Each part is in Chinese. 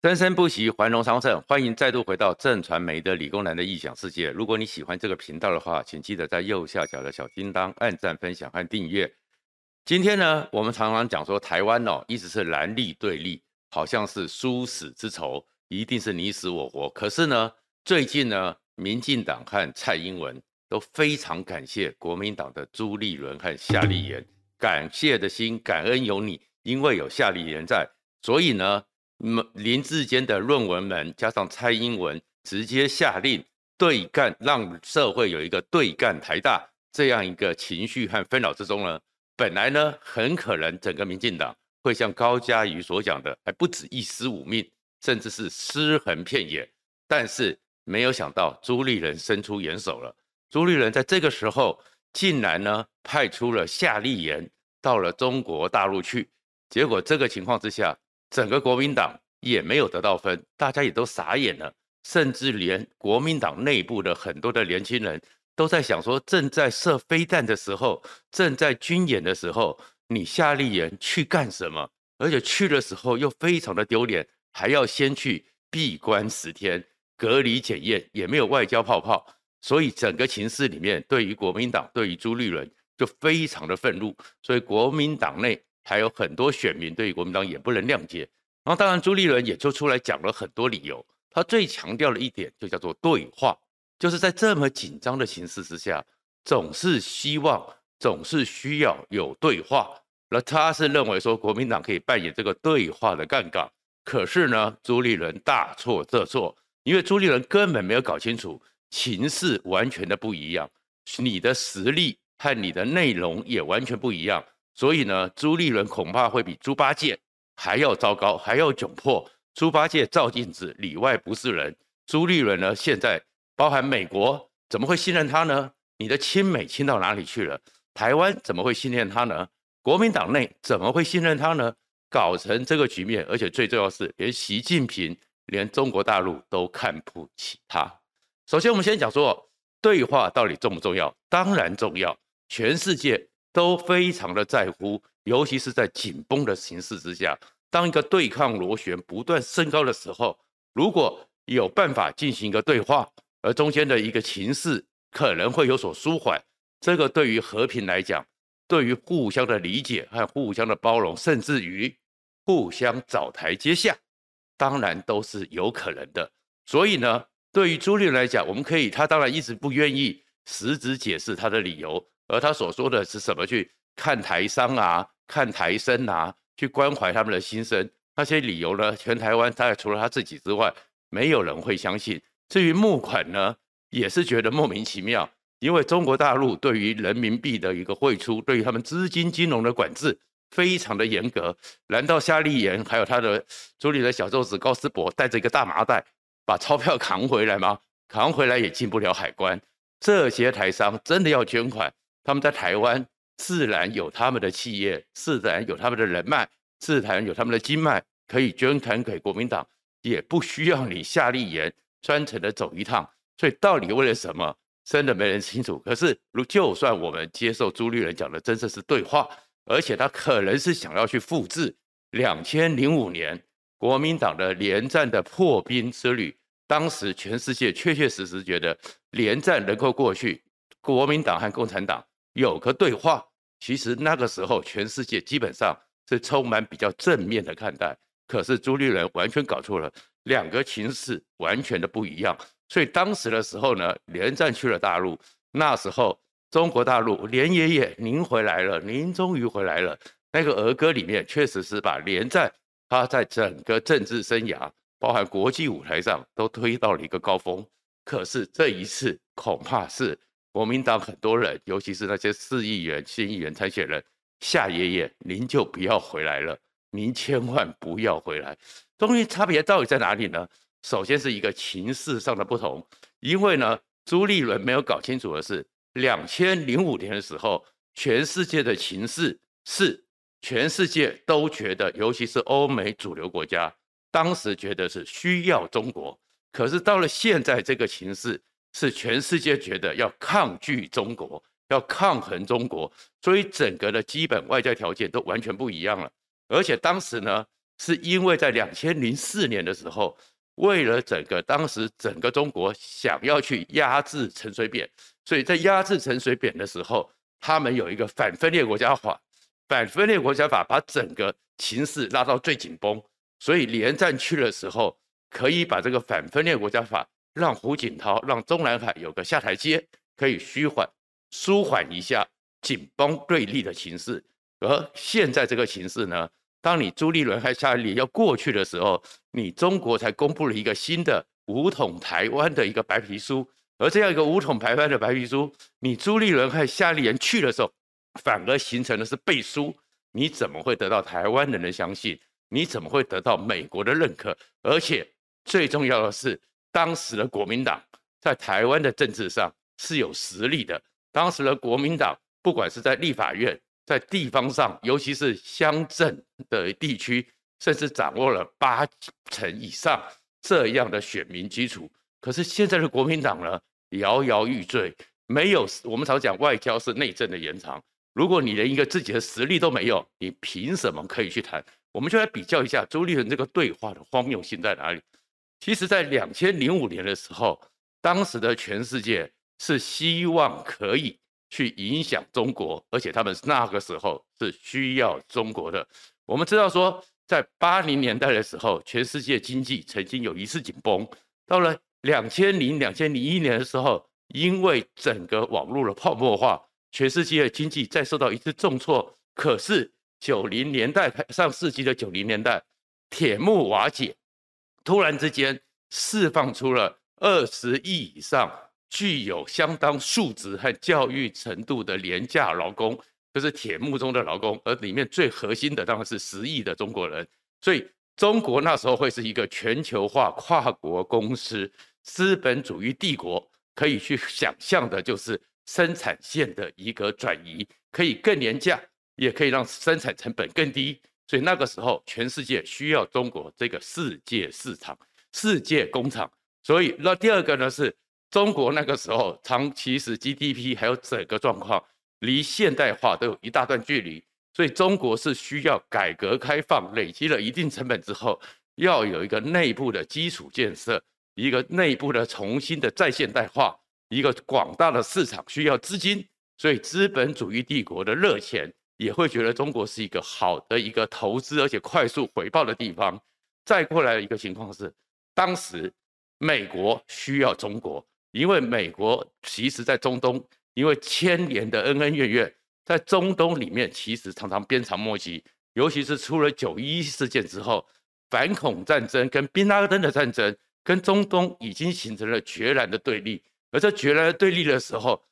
生生不息，繁荣昌盛。欢迎再度回到正传媒的理工男的异想世界。如果你喜欢这个频道的话，请记得在右下角的小叮当按赞、分享和订阅。今天呢，我们常常讲说台湾哦，一直是蓝绿对立，好像是殊死之仇，一定是你死我活。可是呢，最近呢，民进党和蔡英文都非常感谢国民党的朱立伦和夏立言，感谢的心，感恩有你，因为有夏立言在，所以呢。林志坚的论文门加上蔡英文直接下令对干，让社会有一个对干台大这样一个情绪和纷扰之中呢，本来呢很可能整个民进党会像高嘉瑜所讲的，还不止一尸五命，甚至是尸横遍野。但是没有想到朱立伦伸出援手了，朱立伦在这个时候竟然呢派出了夏立言到了中国大陆去，结果这个情况之下。整个国民党也没有得到分，大家也都傻眼了，甚至连国民党内部的很多的年轻人都在想说：正在射飞弹的时候，正在军演的时候，你夏立言去干什么？而且去的时候又非常的丢脸，还要先去闭关十天，隔离检验，也没有外交泡泡，所以整个情势里面，对于国民党，对于朱立伦就非常的愤怒，所以国民党内。还有很多选民对于国民党也不能谅解，然后当然朱立伦也就出来讲了很多理由。他最强调的一点就叫做对话，就是在这么紧张的形势之下，总是希望、总是需要有对话。那他是认为说国民党可以扮演这个对话的杠杆。可是呢，朱立伦大错特错，因为朱立伦根本没有搞清楚情势完全的不一样，你的实力和你的内容也完全不一样。所以呢，朱立伦恐怕会比猪八戒还要糟糕，还要窘迫。猪八戒照镜子里外不是人，朱立伦呢，现在包含美国怎么会信任他呢？你的亲美亲到哪里去了？台湾怎么会信任他呢？国民党内怎么会信任他呢？搞成这个局面，而且最重要是，连习近平、连中国大陆都看不起他。首先，我们先讲说对话到底重不重要？当然重要，全世界。都非常的在乎，尤其是在紧绷的形势之下，当一个对抗螺旋不断升高的时候，如果有办法进行一个对话，而中间的一个情势可能会有所舒缓，这个对于和平来讲，对于互相的理解和互相的包容，甚至于互相找台阶下，当然都是有可能的。所以呢，对于朱立伦来讲，我们可以，他当然一直不愿意实质解释他的理由。而他所说的是什么？去看台商啊，看台生啊，去关怀他们的心声。那些理由呢？全台湾大概除了他自己之外，没有人会相信。至于募款呢，也是觉得莫名其妙。因为中国大陆对于人民币的一个汇出，对于他们资金金融的管制非常的严格。难道夏立言还有他的朱立伦小舅子高斯博带着一个大麻袋把钞票扛回来吗？扛回来也进不了海关。这些台商真的要捐款？他们在台湾自然有他们的企业，自然有他们的人脉，自然有他们的经脉，可以捐款给国民党，也不需要你夏立言专程的走一趟。所以到底为了什么，真的没人清楚。可是，如就算我们接受朱立伦讲的，真的是对话，而且他可能是想要去复制两千零五年国民党的连战的破冰之旅。当时全世界确确实实觉得连战能够过去，国民党和共产党。有个对话，其实那个时候全世界基本上是充满比较正面的看待。可是朱立伦完全搞错了，两个情势完全的不一样。所以当时的时候呢，连战去了大陆，那时候中国大陆连爷爷您回来了，您终于回来了。那个儿歌里面确实是把连战他在整个政治生涯，包含国际舞台上都推到了一个高峰。可是这一次恐怕是。国民党很多人，尤其是那些市议员、县议员参选人，夏爷爷，您就不要回来了，您千万不要回来。中于差别到底在哪里呢？首先是一个情势上的不同，因为呢，朱立伦没有搞清楚的是，两千零五年的时候，全世界的情势是全世界都觉得，尤其是欧美主流国家，当时觉得是需要中国，可是到了现在这个情势。是全世界觉得要抗拒中国，要抗衡中国，所以整个的基本外在条件都完全不一样了。而且当时呢，是因为在两千零四年的时候，为了整个当时整个中国想要去压制陈水扁，所以在压制陈水扁的时候，他们有一个反分裂国家法，反分裂国家法把整个情势拉到最紧绷，所以连战去的时候，可以把这个反分裂国家法让胡锦涛、让中南海有个下台阶，可以虚缓、舒缓一下紧绷对立的情势。而现在这个形势呢，当你朱立伦和夏立言要过去的时候，你中国才公布了一个新的武统台湾的一个白皮书，而这样一个武统台湾的白皮书，你朱立伦和夏立言去的时候，反而形成的是背书，你怎么会得到台湾人的相信？你怎么会得到美国的认可？而且最重要的是，当时的国民党在台湾的政治上是有实力的，当时的国民党不管是在立法院。在地方上，尤其是乡镇的地区，甚至掌握了八成以上这样的选民基础。可是现在的国民党呢，摇摇欲坠，没有。我们常讲外交是内政的延长。如果你连一个自己的实力都没有，你凭什么可以去谈？我们就来比较一下朱立伦这个对话的荒谬性在哪里。其实，在两千零五年的时候，当时的全世界是希望可以。去影响中国，而且他们那个时候是需要中国的。我们知道说，在八零年代的时候，全世界经济曾经有一次紧绷。到了两千零两千零一年的时候，因为整个网络的泡沫化，全世界的经济再受到一次重挫。可是九零年代上世纪的九零年代，铁幕瓦解，突然之间释放出了二十亿以上。具有相当素质和教育程度的廉价劳工，就是铁幕中的劳工，而里面最核心的当然是十亿的中国人。所以中国那时候会是一个全球化跨国公司、资本主义帝国，可以去想象的就是生产线的一个转移，可以更廉价，也可以让生产成本更低。所以那个时候全世界需要中国这个世界市场、世界工厂。所以那第二个呢是。中国那个时候，长期是 GDP 还有整个状况，离现代化都有一大段距离，所以中国是需要改革开放，累积了一定成本之后，要有一个内部的基础建设，一个内部的重新的再现代化，一个广大的市场需要资金，所以资本主义帝国的热钱也会觉得中国是一个好的一个投资，而且快速回报的地方。再过来的一个情况是，当时美国需要中国。因为美国其实，在中东，因为千年的恩恩怨怨，在中东里面其实常常鞭长莫及。尤其是出了九一一事件之后，反恐战争跟宾拉登的战争，跟中东已经形成了决然的对立。而在决然的对立的时候，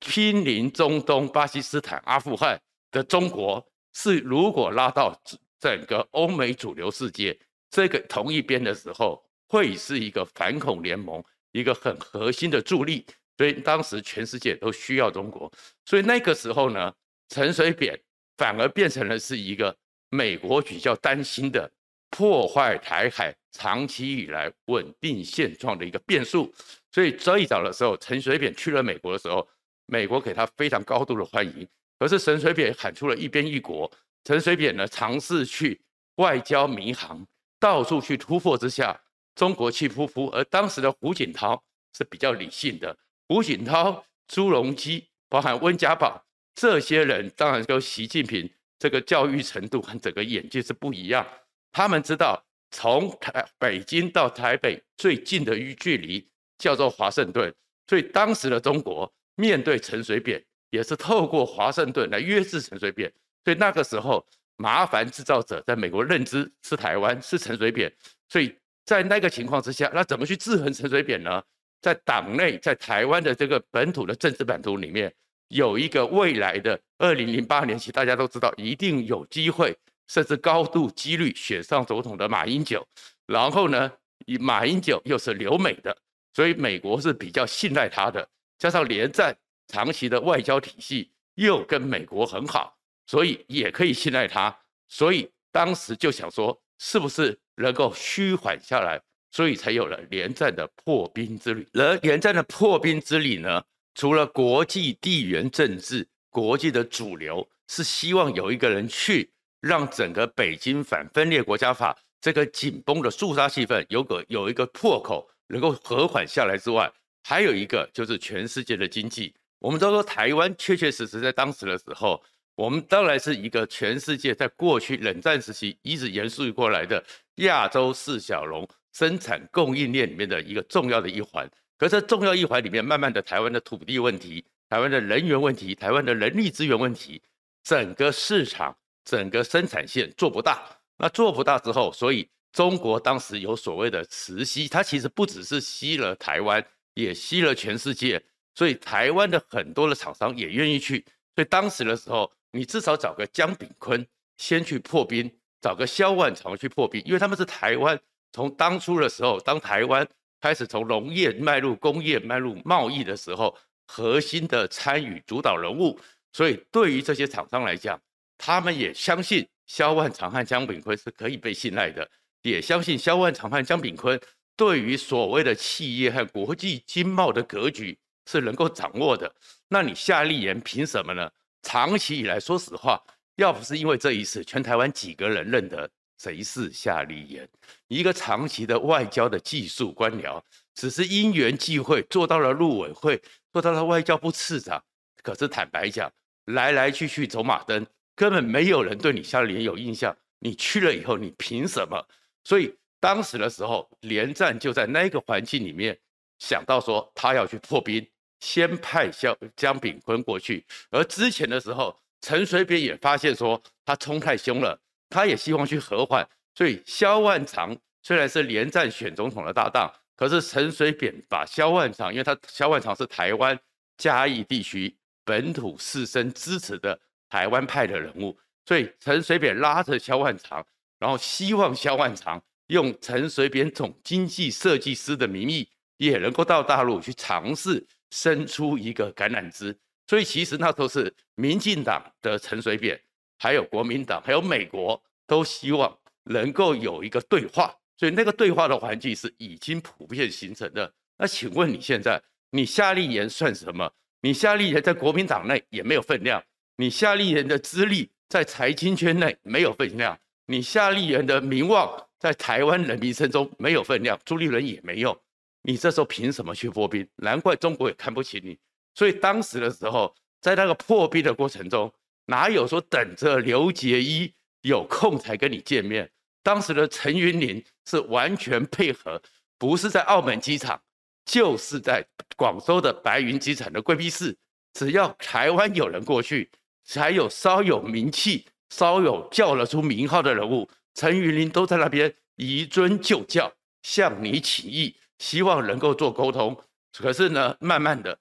毗邻中东巴基斯坦、阿富汗的中国，是如果拉到整个欧美主流世界这个同一边的时候，会是一个反恐联盟。一个很核心的助力，所以当时全世界都需要中国，所以那个时候呢，陈水扁反而变成了是一个美国比较担心的破坏台海长期以来稳定现状的一个变数。所以最早的时候，陈水扁去了美国的时候，美国给他非常高度的欢迎。可是陈水扁喊出了一边一国，陈水扁呢尝试去外交迷航，到处去突破之下。中国气扑扑，而当时的胡锦涛是比较理性的。胡锦涛、朱镕基，包含温家宝这些人，当然跟习近平这个教育程度和整个眼界是不一样。他们知道，从台北京到台北最近的距离叫做华盛顿，所以当时的中国面对陈水扁，也是透过华盛顿来约制陈水扁。所以那个时候，麻烦制造者在美国认知是台湾，是陈水扁，所以。在那个情况之下，那怎么去制衡陈水扁呢？在党内，在台湾的这个本土的政治版图里面，有一个未来的二零零八年起，大家都知道一定有机会，甚至高度几率选上总统的马英九。然后呢，马英九又是留美的，所以美国是比较信赖他的。加上连战长期的外交体系又跟美国很好，所以也可以信赖他。所以当时就想说，是不是？能够虚缓下来，所以才有了连战的破冰之旅。而连战的破冰之旅呢，除了国际地缘政治、国际的主流是希望有一个人去让整个北京反分裂国家法这个紧绷的肃杀气氛有个有一个破口，能够和缓下来之外，还有一个就是全世界的经济。我们都说台湾确确实实在当时的时候，我们当然是一个全世界在过去冷战时期一直延续过来的亚洲四小龙生产供应链里面的一个重要的一环。可是重要一环里面，慢慢的台湾的土地问题、台湾的人员问题、台湾的人力资源问题，整个市场、整个生产线做不大。那做不大之后，所以中国当时有所谓的磁吸，它其实不只是吸了台湾，也吸了全世界。所以台湾的很多的厂商也愿意去。所以当时的时候，你至少找个江炳坤先去破冰，找个萧万长去破冰，因为他们是台湾从当初的时候，当台湾开始从农业迈入工业、迈入贸易的时候，核心的参与主导人物。所以对于这些厂商来讲，他们也相信。萧万长和江炳坤是可以被信赖的，也相信萧万长和江炳坤对于所谓的企业和国际经贸的格局是能够掌握的。那你夏立言凭什么呢？长期以来，说实话，要不是因为这一次，全台湾几个人认得谁是夏立言？一个长期的外交的技术官僚，只是因缘际会做到了陆委会，做到了外交部次长。可是坦白讲，来来去去走马灯。根本没有人对你夏立言有印象，你去了以后，你凭什么？所以当时的时候，连战就在那个环境里面想到说，他要去破冰，先派萧江炳坤过去。而之前的时候，陈水扁也发现说他冲太凶了，他也希望去和缓。所以萧万长虽然是连战选总统的搭档，可是陈水扁把萧万长，因为他萧万长是台湾嘉义地区本土士绅支持的。台湾派的人物，所以陈水扁拉着萧万长，然后希望萧万长用陈水扁总经济设计师的名义，也能够到大陆去尝试伸出一个橄榄枝。所以其实那都是民进党的陈水扁，还有国民党，还有美国都希望能够有一个对话。所以那个对话的环境是已经普遍形成的。那请问你现在，你夏立言算什么？你夏立言在国民党内也没有分量。你夏立言的资历在财经圈内没有分量，你夏立言的名望在台湾人民心中没有分量，朱立伦也没有，你这时候凭什么去破冰？难怪中国也看不起你。所以当时的时候，在那个破冰的过程中，哪有说等着刘杰一有空才跟你见面？当时的陈云林是完全配合，不是在澳门机场，就是在广州的白云机场的贵宾室，只要台湾有人过去。才有稍有名气、稍有叫得出名号的人物，陈云林都在那边移尊就教，向你请益，希望能够做沟通。可是呢，慢慢的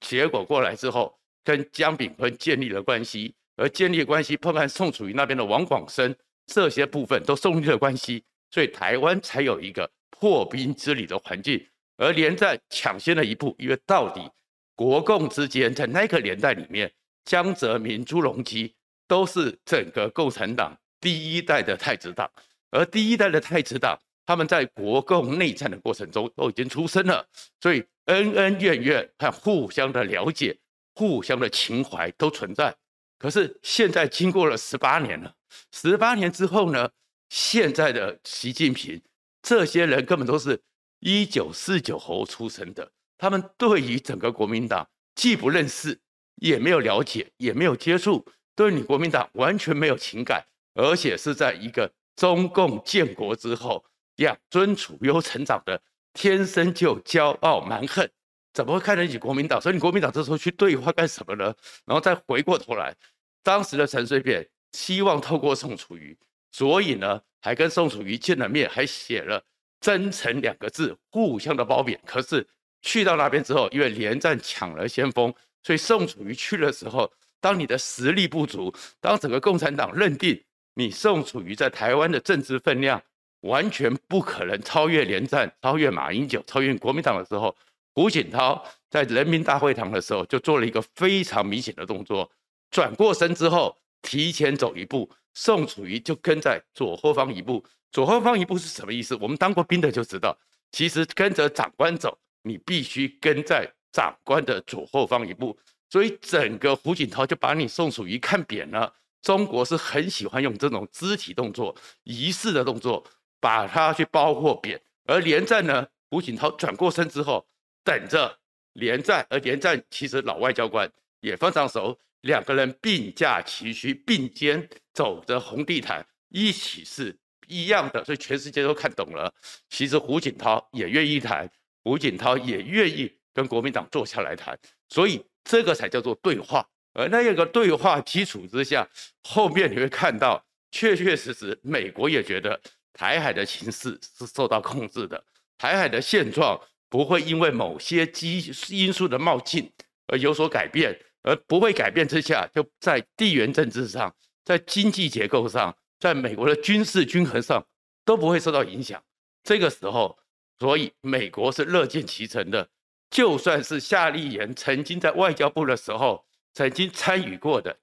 结果过来之后，跟江炳坤建立了关系，而建立关系，碰看宋楚瑜那边的王广生，这些部分都树立了关系，所以台湾才有一个破冰之旅的环境。而连战抢先了一步，因为到底国共之间在那个年代里面。江泽民、朱镕基都是整个共产党第一代的太子党，而第一代的太子党，他们在国共内战的过程中都已经出生了，所以恩恩怨怨和互相的了解、互相的情怀都存在。可是现在经过了十八年了，十八年之后呢？现在的习近平，这些人根本都是一九四九后出生的，他们对于整个国民党既不认识。也没有了解，也没有接触，对你国民党完全没有情感，而且是在一个中共建国之后养尊处优成长的，天生就骄傲蛮横，怎么会看得起国民党？所以你国民党这时候去对话干什么呢？然后再回过头来，当时的陈水扁希望透过宋楚瑜，所以呢还跟宋楚瑜见了面，还写了“真诚”两个字，互相的褒贬。可是去到那边之后，因为连战抢了先锋。所以宋楚瑜去的时候，当你的实力不足，当整个共产党认定你宋楚瑜在台湾的政治分量完全不可能超越连战、超越马英九、超越国民党的时候，胡锦涛在人民大会堂的时候就做了一个非常明显的动作，转过身之后提前走一步，宋楚瑜就跟在左后方一步。左后方一步是什么意思？我们当过兵的就知道，其实跟着长官走，你必须跟在。长官的左后方一步，所以整个胡锦涛就把你宋楚瑜看扁了。中国是很喜欢用这种肢体动作、仪式的动作，把他去包括扁。而连战呢，胡锦涛转过身之后，等着连战。而连战其实老外交官也非常熟，两个人并驾齐驱，并肩走着红地毯，一起是一样的，所以全世界都看懂了。其实胡锦涛也愿意谈，胡锦涛也愿意跟国民党坐下来谈，所以这个才叫做对话。而那一个对话基础之下，后面你会看到，确确实实，美国也觉得。台海的形势是受到控制的，台海的现状不会因为某些基因素的冒进而有所改变，而不会改变之下，就在地缘政治上、在经济结构上、在美国的军事均衡上都不会受到影响。这个时候，所以美国是乐见其成的。就算是夏立言曾经在外交部的时候曾经参与过的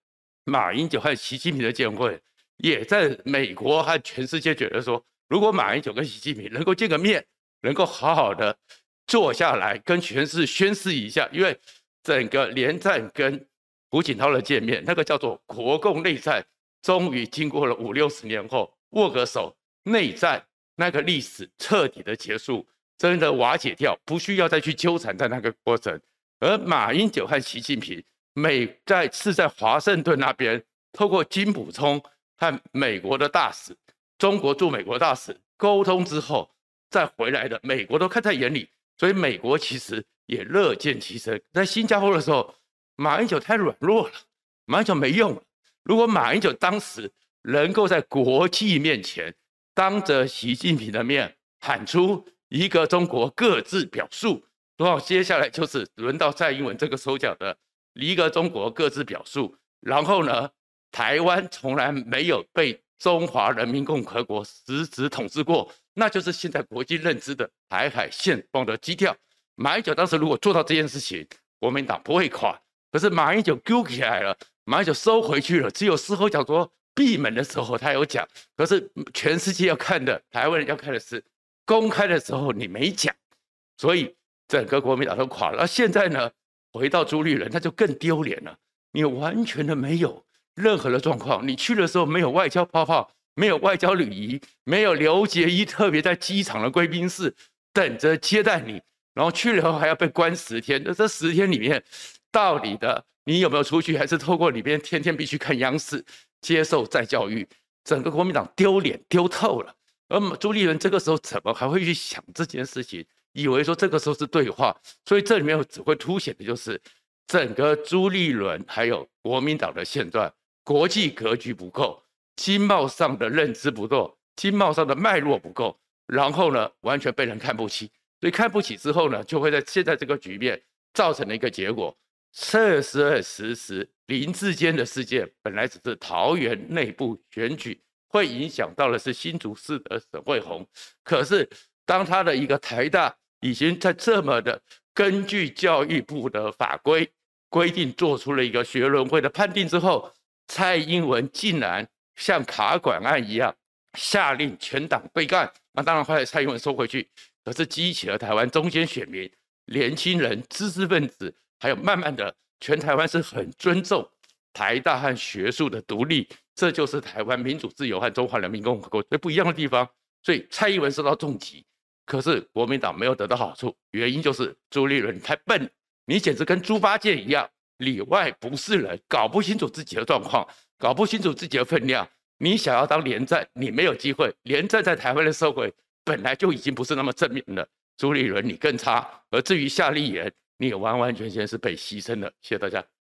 马英九和习近平的见会。也在美国和全世界觉得说，如果马英九跟习近平能够见个面，能够好好的坐下来跟全世界宣誓一下，因为整个连战跟胡锦涛的见面，那个叫做国共内战，终于经过了五六十年后握个手，内战那个历史彻底的结束，真的瓦解掉，不需要再去纠缠在那个过程。而马英九和习近平美在是在华盛顿那边，透过金溥聪。和美国的大使，中国驻美国大使沟通之后再回来的，美国都看在眼里，所以美国其实也乐见其成。在新加坡的时候，马英九太软弱了，马英九没用。如果马英九当时能够在国际面前当着习近平的面喊出一个中国各自表述，然后接下来就是轮到蔡英文这个手脚的一个中国各自表述，然后呢？台湾从来没有被中华人民共和国实质统治过，那就是现在国际认知的台海现状的基调。马英九当时如果做到这件事情，国民党不会垮。可是马英九丢起来了，马英九收回去了，只有事后讲说闭门的时候他有讲，可是全世界要看的，台湾人要看的是公开的时候你没讲，所以整个国民党都垮了。而现在呢，回到朱立伦，那就更丢脸了，你完全的没有。任何的状况，你去的时候没有外交泡泡，没有外交礼仪，没有刘结一特别在机场的贵宾室等着接待你，然后去了以后还要被关十天。那这十天里面，到底的你有没有出去，还是透过里边天天必须看央视接受再教育？整个国民党丢脸丢透了。而朱立伦这个时候怎么还会去想这件事情？以为说这个时候是对话，所以这里面只会凸显的就是整个朱立伦还有国民党的现状。国际格局不够，经贸上的认知不够，经贸上的脉络不够，然后呢，完全被人看不起。所以看不起之后呢，就会在现在这个局面造成了一个结果。确确实实，林志坚的事件本来只是桃园内部选举，会影响到的是新竹市的沈慧红。可是当他的一个台大已经在这么的根据教育部的法规规定做出了一个学伦会的判定之后。蔡英文竟然像卡管案一样下令全党对干，那当然后来蔡英文收回去，可是激起了台湾中间选民、年轻人、知识分子，还有慢慢的全台湾是很尊重台大和学术的独立，这就是台湾民主自由和中华人民共和国最不一样的地方。所以蔡英文受到重击，可是国民党没有得到好处，原因就是朱立伦太笨，你简直跟猪八戒一样。里外不是人，搞不清楚自己的状况，搞不清楚自己的分量。你想要当连战，你没有机会。连战在台湾的社会本来就已经不是那么正面了。朱立伦你更差，而至于夏立言，你也完完全全是被牺牲了。谢谢大家。